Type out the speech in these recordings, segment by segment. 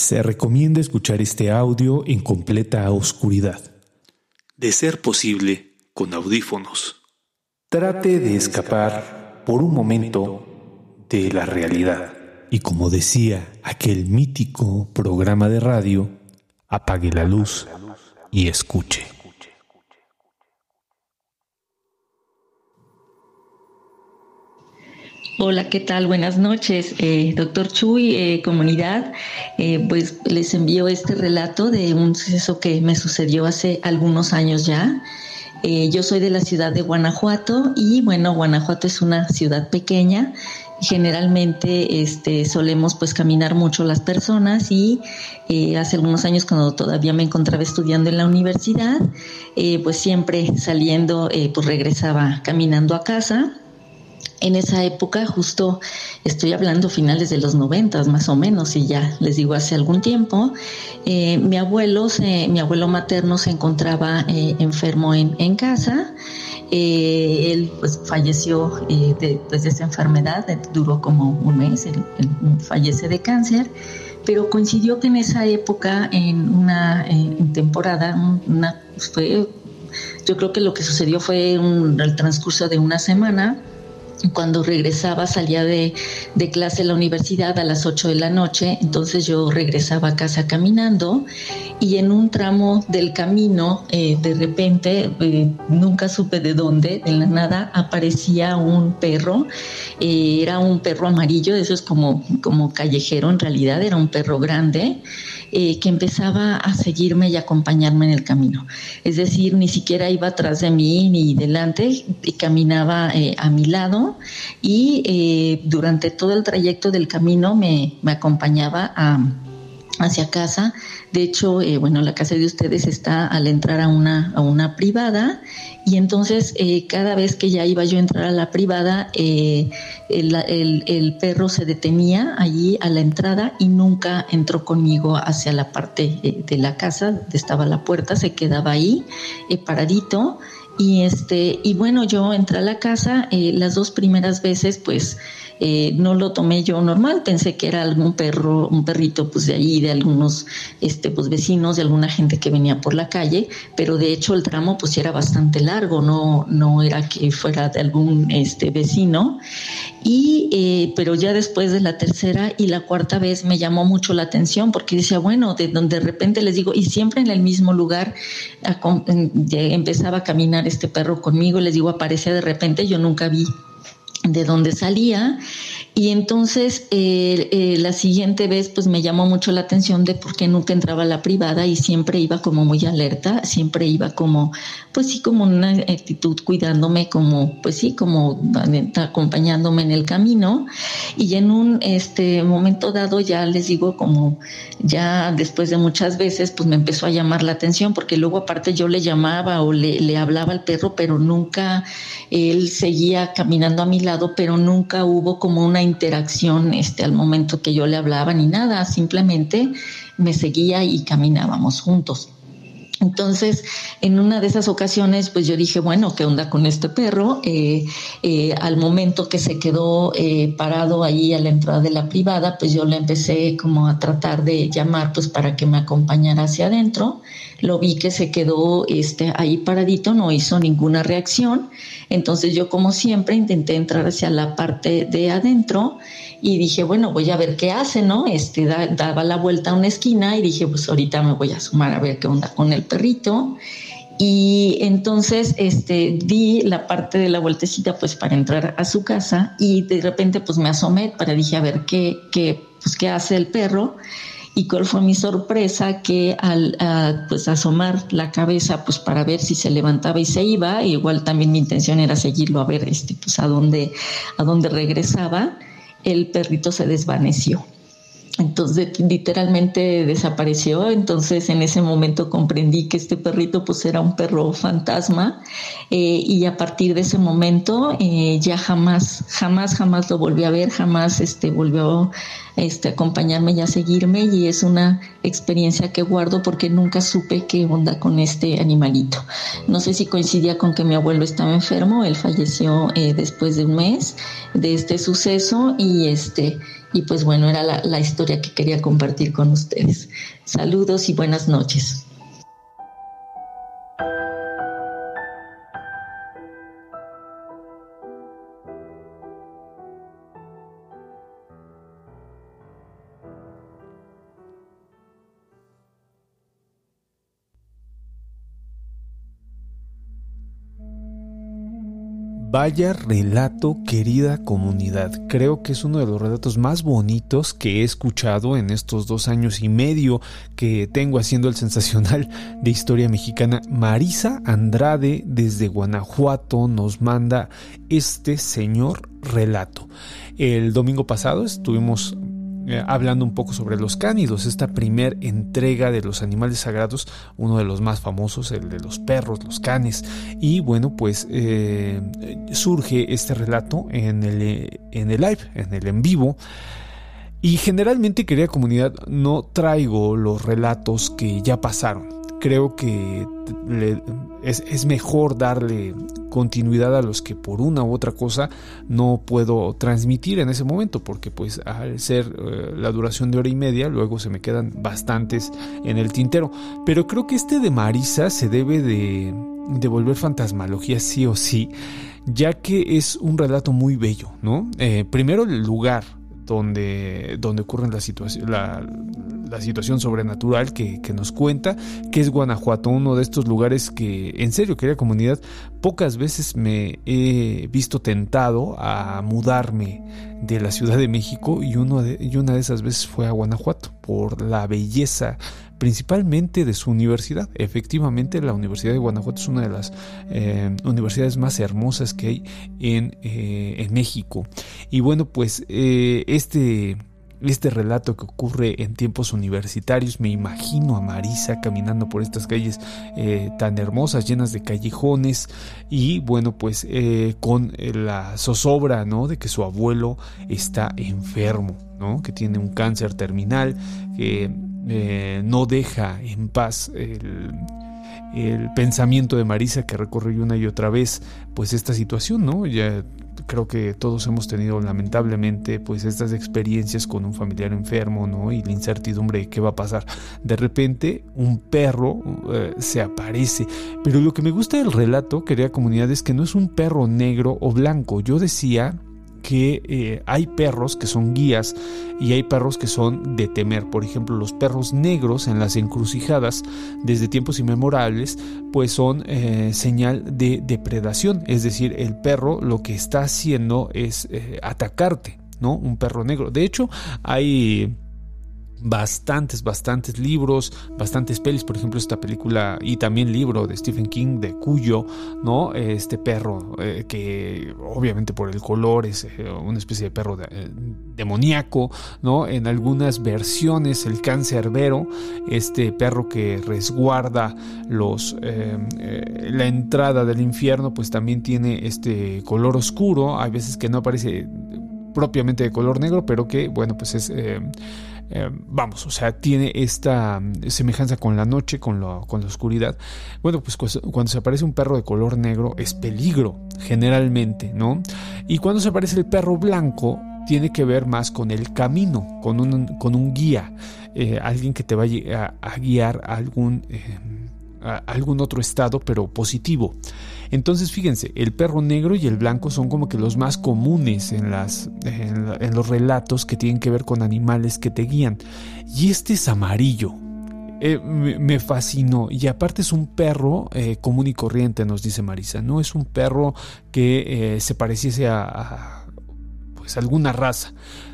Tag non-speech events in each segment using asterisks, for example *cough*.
Se recomienda escuchar este audio en completa oscuridad. De ser posible, con audífonos. Trate de escapar por un momento de la realidad. Y como decía aquel mítico programa de radio, apague la luz y escuche. Hola, ¿qué tal? Buenas noches, eh, doctor Chuy, eh, comunidad. Eh, pues les envío este relato de un suceso que me sucedió hace algunos años ya. yo soy de la ciudad de Guanajuato y bueno, Guanajuato es una ciudad pequeña. Generalmente este, solemos pues caminar mucho las personas y hace algunos años cuando todavía me encontraba estudiando en la universidad, pues siempre saliendo pues regresaba caminando a casa en esa época, justo estoy hablando finales de los noventas más o menos, y ya les digo hace algún tiempo, eh, mi abuelo, mi abuelo materno se encontraba eh, enfermo en, casa. Eh, él pues falleció de, pues, de esa enfermedad, duró como un mes, él, fallece de cáncer pero coincidió que en esa época, en una temporada, fue, yo creo que lo que sucedió fue el transcurso de una semana, cuando regresaba, salía de, clase en la universidad a las 8 de la noche, entonces yo regresaba a casa caminando y en un tramo del camino, eh, de repente, eh, nunca supe de dónde, de la nada, aparecía un perro, eh, era un perro amarillo, eso es como, como callejero en realidad, era un perro grande. Que empezaba a seguirme y acompañarme en el camino. Es decir, ni siquiera iba atrás de mí ni delante, y caminaba a mi lado y eh, durante todo el trayecto del camino me, acompañaba hacia casa. De hecho, eh, bueno, la casa de ustedes está al entrar a una, a una privada y entonces eh, cada vez que ya iba yo a entrar a la privada, el, el, perro se detenía allí a la entrada y nunca entró conmigo hacia la parte de la casa, donde estaba la puerta, se quedaba ahí paradito y este, y bueno, yo entré a la casa, eh, las dos primeras veces, pues eh, no lo tomé yo normal, pensé que era algún perro, un perrito pues de allí, de algunos este, pues vecinos, de alguna gente que venía por la calle, pero de hecho el tramo pues era bastante largo, no, no era que fuera de algún este, vecino. Y, eh, pero ya después de la tercera y la cuarta vez me llamó mucho la atención porque decía, bueno, de donde de repente les digo, y siempre en el mismo lugar empezaba a caminar este perro conmigo, les digo, aparecía de repente, yo nunca vi de dónde salía y entonces eh, eh, la siguiente vez pues me llamó mucho la atención de por qué nunca entraba a la privada y siempre iba como muy alerta, siempre iba como pues sí como una actitud cuidándome como pues sí como acompañándome en el camino. Y en un este momento dado ya les digo como ya después de muchas veces pues me empezó a llamar la atención porque luego aparte yo le llamaba o le, le hablaba al perro pero nunca él seguía caminando a mi lado pero nunca hubo como una interacción este, al momento que yo le hablaba ni nada, simplemente me seguía y caminábamos juntos. Entonces, en una de esas ocasiones, pues yo dije, bueno, ¿qué onda con este perro? Eh, eh, al momento que se quedó eh, parado ahí a la entrada de la privada, pues yo le empecé como a tratar de llamar, pues para que me acompañara hacia adentro. Lo vi que se quedó este, ahí paradito, no hizo ninguna reacción. Entonces yo, como siempre, intenté entrar hacia la parte de adentro y dije, bueno, voy a ver qué hace, ¿no? Este, daba la vuelta a una esquina y dije, pues ahorita me voy a sumar a ver qué onda con el perrito. Y entonces este, di la parte de la vueltecita pues para entrar a su casa y de repente pues me asomé para dije a ver qué, qué, pues, qué hace el perro y cuál fue mi sorpresa que al pues asomar la cabeza pues para ver si se levantaba y se iba igual también mi intención era seguirlo a ver este pues a dónde a dónde regresaba el perrito se desvaneció. Entonces literalmente desapareció, entonces en ese momento comprendí que este perrito pues era un perro fantasma eh, y a partir de ese momento eh, ya jamás, jamás, jamás lo volví a ver, jamás este, volvió este, a acompañarme y a seguirme y es una experiencia que guardo porque nunca supe qué onda con este animalito. No sé si coincidía con que mi abuelo estaba enfermo, él falleció eh, después de un mes de este suceso y este y pues bueno, era la, historia que quería compartir con ustedes. Saludos y buenas noches. Vaya relato, querida comunidad. Creo que es uno de los relatos más bonitos que he escuchado en estos dos años y medio que tengo haciendo el sensacional de historia mexicana. Marisa Andrade desde Guanajuato nos manda este señor relato. El domingo pasado estuvimos eh, hablando un poco sobre los cánidos, esta primer entrega de los animales sagrados, uno de los más famosos, el de los perros, los canes. Y bueno, pues eh, surge este relato en el, en el live, en el en vivo. Y generalmente, querida comunidad, no traigo los relatos que ya pasaron creo que es, mejor darle continuidad a los que por una u otra cosa no puedo transmitir en ese momento, porque pues al ser eh, la duración de hora y media, luego se me quedan bastantes en el tintero. Pero creo que este de Marisa se debe de, volver fantasmalogía sí o sí, ya que es un relato muy bello, ¿no? Eh, primero el lugar, donde, donde ocurre la, situación, la, situación sobrenatural que, nos cuenta, que es Guanajuato, uno de estos lugares que, en serio, querida comunidad, pocas veces me he visto tentado a mudarme de la Ciudad de México y, uno y una de esas veces fue a Guanajuato por la belleza principalmente de su universidad. Efectivamente, la Universidad de Guanajuato es una de las eh, universidades más hermosas que hay en, eh, en México. Y bueno, pues eh, este este relato que ocurre en tiempos universitarios, me imagino a Marisa caminando por estas calles tan hermosas, llenas de callejones y bueno, pues con la zozobra, ¿no? De que su abuelo está enfermo, ¿no? Que tiene un cáncer terminal, que eh, no deja en paz el, pensamiento de Marisa que recorre una y otra vez pues esta situación, ¿no? Ya creo que todos hemos tenido lamentablemente pues estas experiencias con un familiar enfermo, ¿no? Y la incertidumbre de qué va a pasar. De repente un perro eh, se aparece, pero lo que me gusta del relato, querida comunidad, es que no es un perro negro o blanco. Yo decía que eh, hay perros que son guías y hay perros que son de temer. Por ejemplo, los perros negros en las encrucijadas desde tiempos inmemorables, pues son eh, señal de depredación. Es decir, el perro lo que está haciendo es eh, atacarte, ¿no? Un perro negro. De hecho, hay bastantes, bastantes libros, bastantes pelis, por ejemplo esta película y también libro de Stephen King de Cuyo, ¿no? Este perro eh, que obviamente por el color es eh, una especie de perro eh, demoníaco, ¿no? En algunas versiones el cáncerbero, este perro que resguarda los la entrada del infierno, pues también tiene este color oscuro, hay veces que no aparece propiamente de color negro, pero que bueno, pues es eh, vamos, o sea, tiene esta mm, semejanza con la noche, con, con la oscuridad. Bueno, pues cuando se aparece un perro de color negro es peligro, generalmente, ¿no? Y cuando se aparece el perro blanco, tiene que ver más con el camino, con un, con un guía, eh, alguien que te vaya a, guiar a algún, eh, a algún otro estado, pero positivo. Entonces fíjense, el perro negro y el blanco son como que los más comunes en, los relatos que tienen que ver con animales que te guían. Y este es amarillo. Eh, me, fascinó. Y aparte es un perro eh, común y corriente, nos dice Marisa. No es un perro que eh, se pareciese a, a pues alguna raza.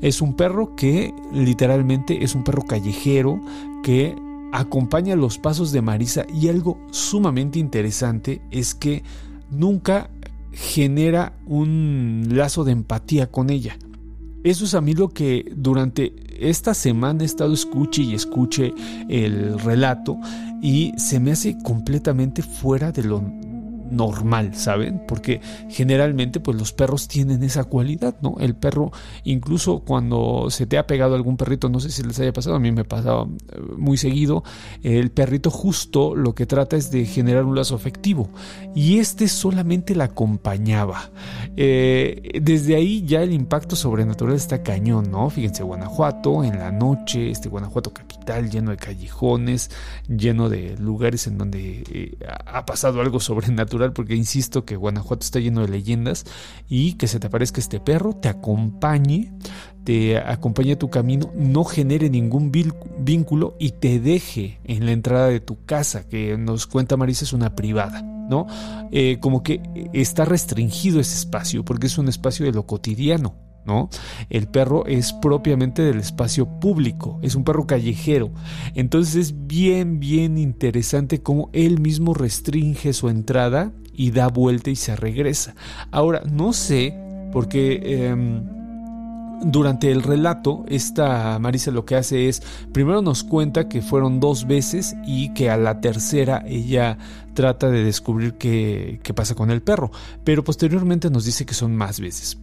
Es un perro que literalmente es un perro callejero que acompaña los pasos de Marisa y algo sumamente interesante es que nunca genera un lazo de empatía con ella. Eso es a mí lo que durante esta semana he estado escuche y escuche el relato y se me hace completamente fuera de lo normal, ¿saben? Porque generalmente pues los perros tienen esa cualidad, ¿no? El perro, incluso cuando se te ha pegado algún perrito, no sé si les haya pasado, a mí me pasaba eh, muy seguido, el perrito justo lo que trata es de generar un lazo afectivo y este solamente la acompañaba. Eh, desde ahí ya el impacto sobrenatural está cañón, ¿no? Fíjense, Guanajuato, en la noche, este Guanajuato capital lleno de callejones, lleno de lugares en donde eh, ha pasado algo sobrenatural porque insisto que Guanajuato está lleno de leyendas y que se te aparezca este perro, te acompañe, te acompañe a tu camino, no genere ningún vínculo y te deje en la entrada de tu casa, que nos cuenta Marisa es una privada, ¿no? Eh, como que está restringido ese espacio porque es un espacio de lo cotidiano. ¿No? El perro es propiamente del espacio público, es un perro callejero. Entonces es bien, bien interesante cómo él mismo restringe su entrada y da vuelta y se regresa. Ahora, no sé, porque... Em, durante el relato, esta Marisa lo que hace es, primero nos cuenta que fueron dos veces y que a la tercera ella trata de descubrir qué pasa con el perro, pero posteriormente nos dice que son más veces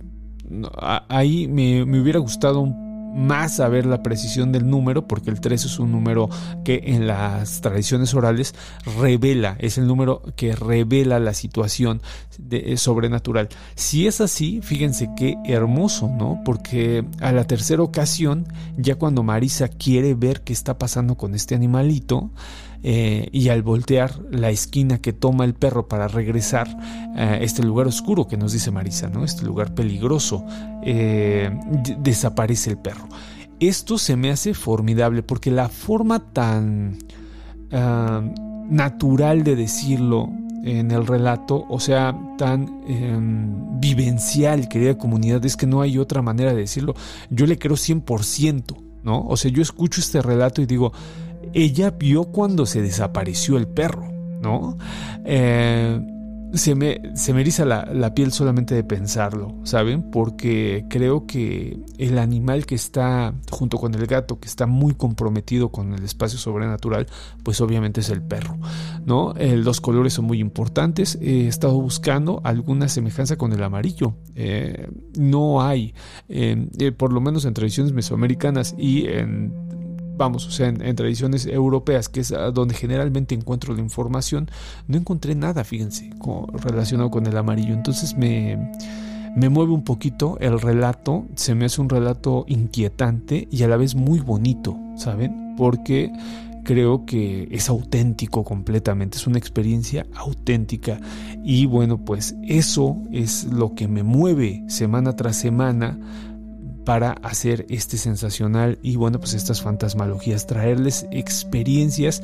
ahí me, hubiera gustado más saber la precisión del número, porque el 3 es un número que en las tradiciones orales revela, es el número que revela la situación de, sobrenatural. Si es así, fíjense qué hermoso, ¿no? Porque a la tercera ocasión, ya cuando Marisa quiere ver qué está pasando con este animalito, eh, y al voltear la esquina que toma el perro para regresar a este lugar oscuro que nos dice Marisa, ¿no? Este lugar peligroso, eh, desaparece el perro. Esto se me hace formidable porque la forma tan ah, natural de decirlo en el relato, o sea, tan em, vivencial, querida comunidad, es que no hay otra manera de decirlo. Yo le creo 100%, ¿no? O sea, yo escucho este relato y digo, ella vio cuando se desapareció el perro, ¿no? Eh, se, me, se me eriza la, piel solamente de pensarlo, ¿saben? Porque creo que el animal que está junto con el gato, que está muy comprometido con el espacio sobrenatural, pues obviamente es el perro, ¿no? Eh, los colores son muy importantes. He estado buscando alguna semejanza con el amarillo. Eh, no hay, por lo menos en tradiciones mesoamericanas y en vamos, o sea, en, tradiciones europeas, que es donde generalmente encuentro la información, no encontré nada, fíjense, relacionado con el amarillo. Entonces me, me mueve un poquito el relato, se me hace un relato inquietante y a la vez muy bonito, ¿saben? Porque creo que es auténtico completamente, es una experiencia auténtica y bueno, pues eso es lo que me mueve semana tras semana para hacer este sensacional y bueno pues estas fantasmalogías, traerles experiencias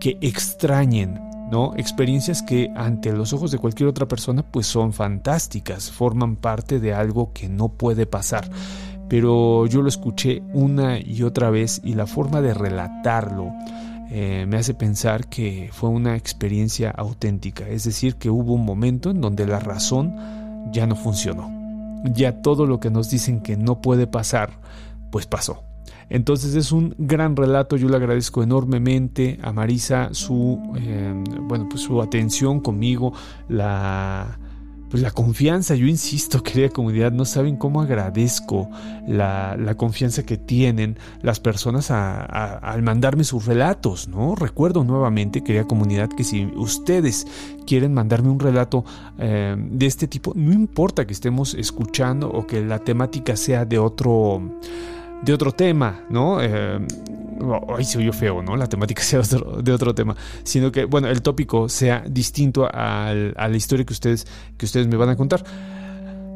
que extrañen, ¿no? Experiencias que ante los ojos de cualquier otra persona pues son fantásticas, forman parte de algo que no puede pasar. Pero yo lo escuché una y otra vez y la forma de relatarlo eh, me hace pensar que fue una experiencia auténtica, es decir, que hubo un momento en donde la razón ya no funcionó ya todo lo que nos dicen que no puede pasar, pues pasó. Entonces es un gran relato, yo le agradezco enormemente a Marisa su, eh, bueno, pues su atención conmigo, la, pues la confianza, yo insisto, querida comunidad, no saben cómo agradezco la, confianza que tienen las personas al mandarme sus relatos, ¿no? Recuerdo nuevamente, querida comunidad, que si ustedes quieren mandarme un relato eh, de este tipo, no importa que estemos escuchando o que la temática sea de otro de otro tema, ¿no? Eh, ay, se oyó feo, ¿no? La temática *laughs* sea de otro tema, sino que, bueno, el tópico sea distinto a la historia que ustedes, que ustedes me van a contar.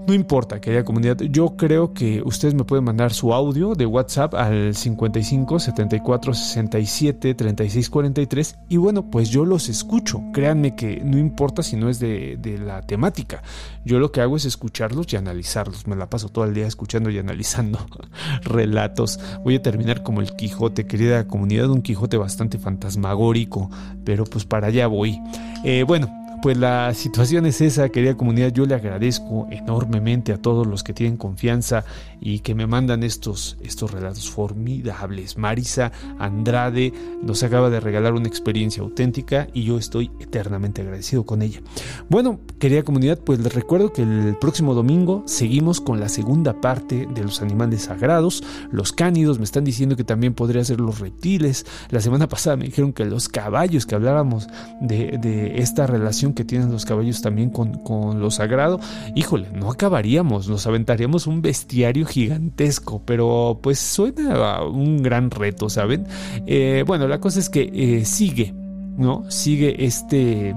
No importa, querida comunidad, yo creo que ustedes me pueden mandar su audio de WhatsApp al 55 74 67 36 43 y bueno, pues yo los escucho. Créanme que no importa si no es de, la temática. Yo lo que hago es escucharlos y analizarlos. Me la paso todo el día escuchando y analizando *laughs* relatos. Voy a terminar como el Quijote, querida comunidad, un Quijote bastante fantasmagórico, pero pues para allá voy. Eh, bueno, pues la situación es esa, querida comunidad. Yo le agradezco enormemente a todos los que tienen confianza y que me mandan estos, estos relatos formidables. Marisa Andrade nos acaba de regalar una experiencia auténtica y yo estoy eternamente agradecido con ella. Bueno, querida comunidad, pues les recuerdo que el próximo domingo seguimos con la segunda parte de los animales sagrados, los cánidos. Me están diciendo que también podría ser los reptiles. La semana pasada me dijeron que los caballos, que habláramos de, de esta relación que tienen los caballos también con, con lo sagrado. Híjole, no acabaríamos, nos aventaríamos un bestiario gigantesco, pero pues suena un gran reto, ¿saben? Eh, bueno, la cosa es que eh, sigue, ¿no? Sigue este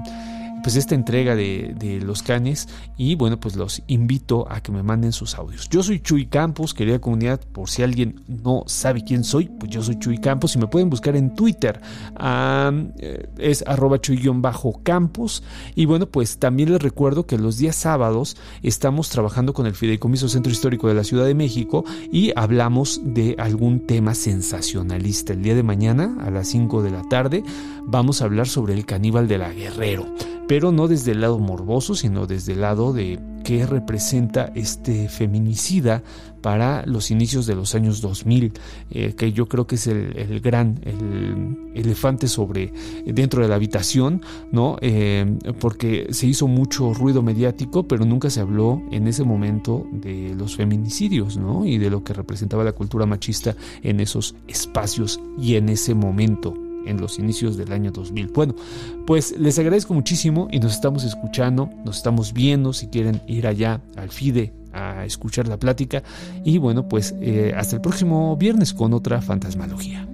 pues esta entrega de, los canes y bueno pues los invito a que me manden sus audios. Yo soy Chuy Campos, querida comunidad, por si alguien no sabe quién soy, pues yo soy Chuy Campos y me pueden buscar en Twitter, eh, es arroba chuy-campos y bueno pues también les recuerdo que los días sábados estamos trabajando con el Fideicomiso Centro Histórico de la Ciudad de México y hablamos de algún tema sensacionalista. El día de mañana a las 5 de la tarde vamos a hablar sobre el caníbal de la Guerrero pero no desde el lado morboso, sino desde el lado de qué representa este feminicida para los inicios de los años 2000, eh, que yo creo que es el, gran el elefante sobre dentro de la habitación, ¿no? Eh, porque se hizo mucho ruido mediático, pero nunca se habló en ese momento de los feminicidios, ¿no? Y de lo que representaba la cultura machista en esos espacios y en ese momento en los inicios del año 2000. Bueno, pues les agradezco muchísimo y nos estamos escuchando, nos estamos viendo si quieren ir allá al FIDE a escuchar la plática y bueno, pues eh, hasta el próximo viernes con otra fantasmalogía.